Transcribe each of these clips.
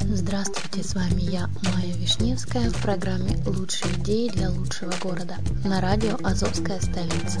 Здравствуйте, с вами я, Майя Вишневская, в программе «Лучшие идеи для лучшего города» на радио «Азовская столица».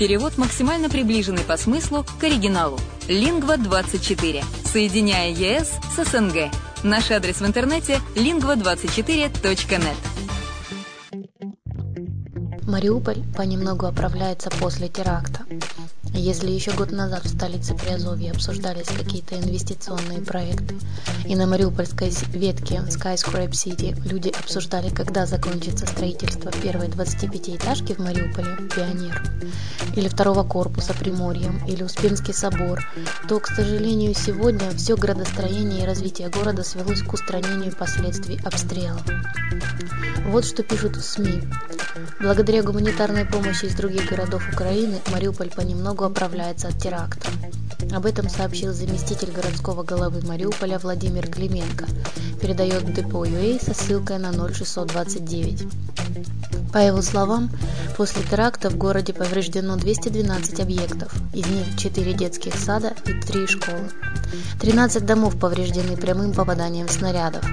Перевод максимально приближенный по смыслу к оригиналу. Лингва24. Соединяя ЕС с СНГ. Наш адрес в интернете lingva24.net. Мариуполь понемногу оправляется после теракта. Если еще год назад в столице Приазовья обсуждались какие-то инвестиционные проекты, и на мариупольской ветке Skyscrape City люди обсуждали, когда закончится строительство первой 25-этажки в Мариуполе «Пионер», или второго корпуса Приморьем, или Успенский собор, то, к сожалению, сегодня все градостроение и развитие города свелось к устранению последствий обстрелов. Вот что пишут в СМИ. Благодаря гуманитарной помощи из других городов Украины Мариуполь понемногу оправляется от теракта. Об этом сообщил заместитель городского головы Мариуполя Владимир Клименко. Передает Депо ЮА со ссылкой на 0629. По его словам, после теракта в городе повреждено 212 объектов, из них 4 детских сада и 3 школы. 13 домов повреждены прямым попаданием снарядов.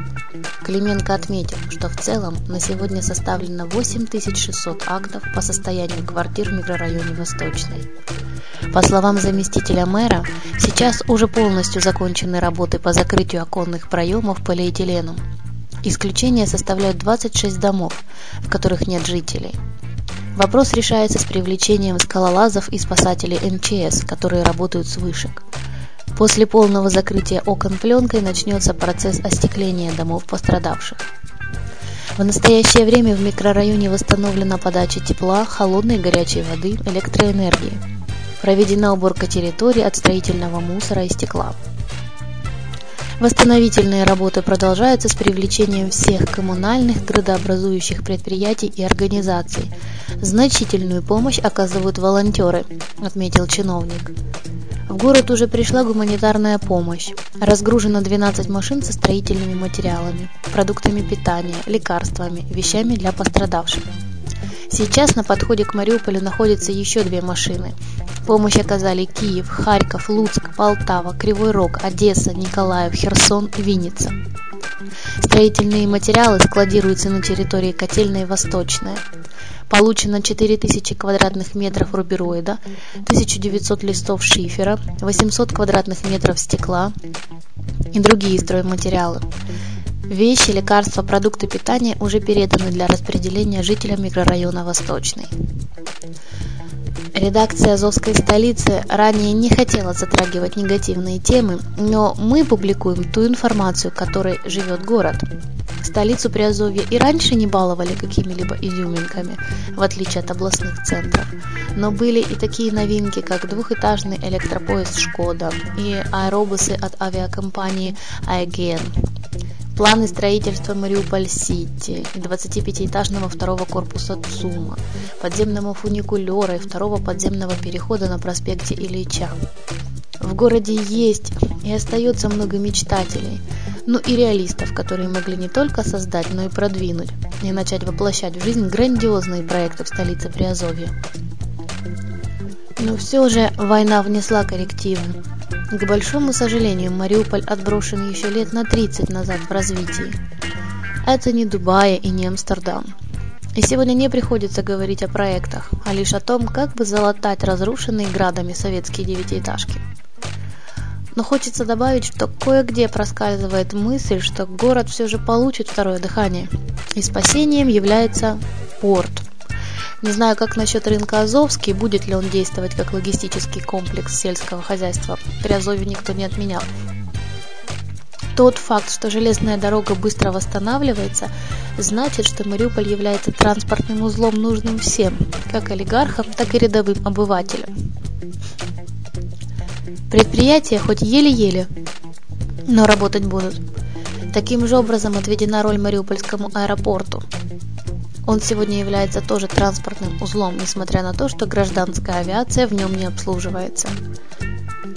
Клименко отметил, что в целом на сегодня составлено 8600 актов по состоянию квартир в микрорайоне Восточной. По словам заместителя мэра, сейчас уже полностью закончены работы по закрытию оконных проемов полиэтиленом. Исключение составляют 26 домов, в которых нет жителей. Вопрос решается с привлечением скалолазов и спасателей МЧС, которые работают с вышек. После полного закрытия окон пленкой начнется процесс остекления домов пострадавших. В настоящее время в микрорайоне восстановлена подача тепла, холодной и горячей воды, электроэнергии. Проведена уборка территории от строительного мусора и стекла. Восстановительные работы продолжаются с привлечением всех коммунальных градообразующих предприятий и организаций. Значительную помощь оказывают волонтеры, отметил чиновник. В город уже пришла гуманитарная помощь. Разгружено 12 машин со строительными материалами, продуктами питания, лекарствами, вещами для пострадавших. Сейчас на подходе к Мариуполю находятся еще две машины. Помощь оказали Киев, Харьков, Луцк, Полтава, Кривой Рог, Одесса, Николаев, Херсон, Винница. Строительные материалы складируются на территории котельной Восточная. Получено 4000 квадратных метров рубероида, 1900 листов шифера, 800 квадратных метров стекла и другие стройматериалы. Вещи, лекарства, продукты питания уже переданы для распределения жителям микрорайона Восточный. Редакция Азовской столицы ранее не хотела затрагивать негативные темы, но мы публикуем ту информацию, которой живет город. Столицу Приазовья и раньше не баловали какими-либо изюминками, в отличие от областных центров. Но были и такие новинки, как двухэтажный электропоезд «Шкода» и аэробусы от авиакомпании «Айген». Планы строительства Мариуполь-Сити, 25-этажного второго корпуса ЦУМа, подземного фуникулера и второго подземного перехода на проспекте Ильича. В городе есть и остается много мечтателей, ну и реалистов, которые могли не только создать, но и продвинуть, и начать воплощать в жизнь грандиозные проекты в столице Приазовья. Но все же война внесла коррективы. К большому сожалению, Мариуполь отброшен еще лет на 30 назад в развитии. Это не Дубай и не Амстердам. И сегодня не приходится говорить о проектах, а лишь о том, как бы залатать разрушенные градами советские девятиэтажки. Но хочется добавить, что кое-где проскальзывает мысль, что город все же получит второе дыхание. И спасением является порт – не знаю, как насчет рынка Азовский, будет ли он действовать как логистический комплекс сельского хозяйства. При Азове никто не отменял. Тот факт, что железная дорога быстро восстанавливается, значит, что Мариуполь является транспортным узлом нужным всем, как олигархам, так и рядовым обывателям. Предприятия хоть еле-еле, но работать будут. Таким же образом отведена роль Мариупольскому аэропорту. Он сегодня является тоже транспортным узлом, несмотря на то, что гражданская авиация в нем не обслуживается.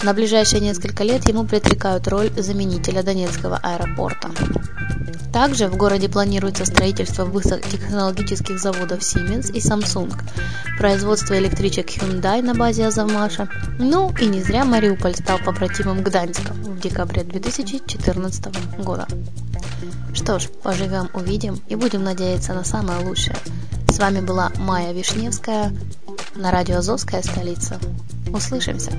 На ближайшие несколько лет ему предрекают роль заменителя Донецкого аэропорта. Также в городе планируется строительство высокотехнологических заводов Siemens и Samsung, производство электричек Hyundai на базе Азовмаша. Ну и не зря Мариуполь стал побратимом Гданьска в декабре 2014 года. Что ж, поживем, увидим и будем надеяться на самое лучшее. С вами была Майя Вишневская на радио Азовская столица. Услышимся!